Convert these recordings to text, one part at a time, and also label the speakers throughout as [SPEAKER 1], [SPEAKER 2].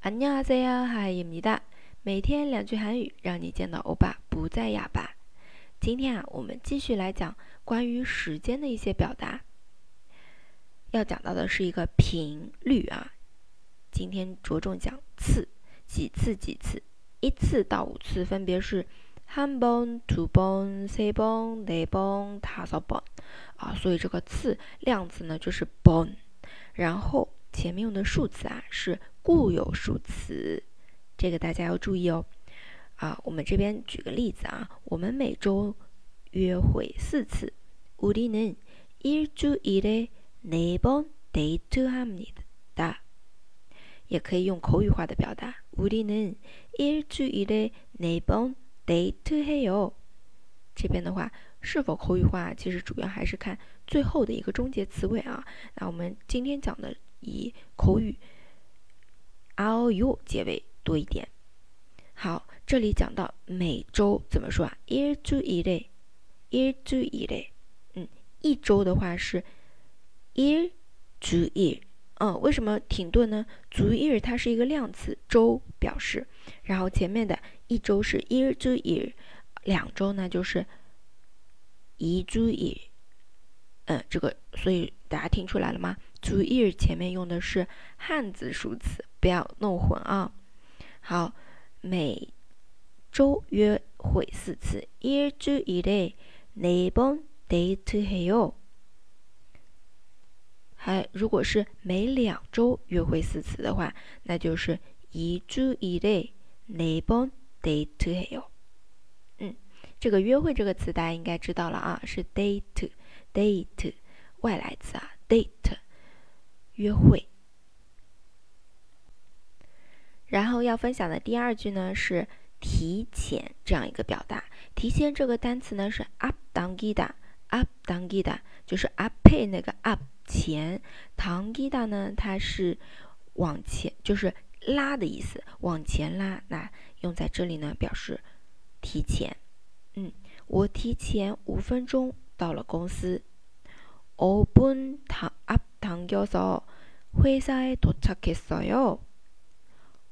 [SPEAKER 1] 안녕하세요，하입니다。每天两句韩语，让你见到欧巴不再哑巴。今天啊，我们继续来讲关于时间的一些表达。要讲到的是一个频率啊，今天着重讲次，几次几次，一次到五次分别是한 번、 two 번、 three 번、 네번다섯번啊，所以这个次量词呢就是 번， 然后。前面用的数词啊是 固有数词，这个大家要注意哦。啊，我们这边举个例子啊，我们每周约会四次。우리는일주일에네번데이트합니 다。 也可以用口语化的表达。우리는일주일에네번데이트해 요。 这边的话是否口语化，其实主要还是看最后的一个终结词尾啊。那我们今天讲的。以口语 r o u 结尾多一点。好，这里讲到每周，怎么说啊？year to year，year to year。嗯，一周的话是 year to year。嗯，为什么停顿呢？year 它是一个量词，周表示。然后前面的一周是 year to year，两周呢就是 year to year。嗯，这个所以大家听出来了吗？主日前面用的是汉字数词，不要弄混啊。好，每周约会四次，일주일에네번데이트해 요。 还如果是每两周约会四次的话，那就是이주일에네번데이트해 요。 嗯，这个约会这个词大家应该知道了啊，是 Date，外来词啊，date。约会，然后要分享的第二句呢是提前这样一个表达。提前这个单词呢是 up down gida，up down gida 就是 up 配那个 up 前，down gida 呢它是往前，就是拉的意思，往前拉。那用在这里呢表示提前。嗯，我提前五分钟到了公司。5분앞당겨서회사에도착했어 요。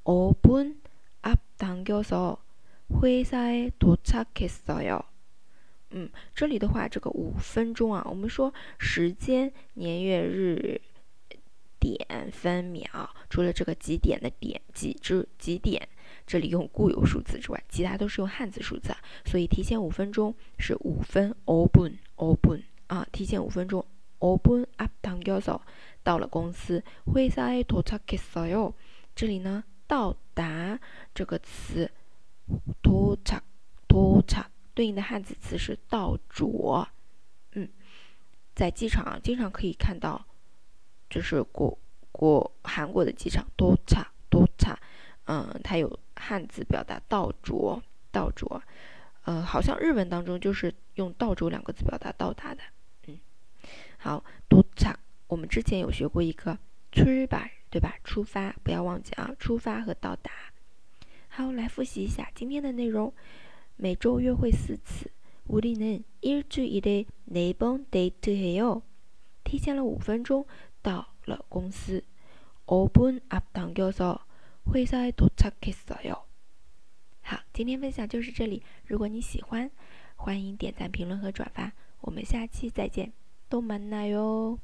[SPEAKER 1] 5분앞당겨서회사에도착했어 요。 嗯，这里的话，这个五分钟啊，我们说时间、年月日、点、分、秒，除了这个几点的点几之几点， 这里用固有数词之外，其他都是用汉字数字，所以提前五分钟是五分5분5분啊，提前五分钟。5분앞당겨서到了公司，회사에도착했어 요。 这里呢，到达这个词，도착도착对应的汉字词是到着。嗯，在机场经常可以看到，就是国国韩国的机场，도착도 착。 嗯， 它有汉字表达到着到着。呃，好像日文当中就是用到着两个字表达到达的。好，도착我们之前有学过一个출발对吧？出发，不要忘记啊，出发和到达。好，来复习一下今天的内容。每周约会四次。우리는일주일에네번데이트해 요。 提前了五分钟到了公司。5분앞당겨서 회사에도착했어 요。 好，今天分享就是这里。如果你喜欢，欢迎点赞、评论和转发。我们下期再见。都蛮难哟。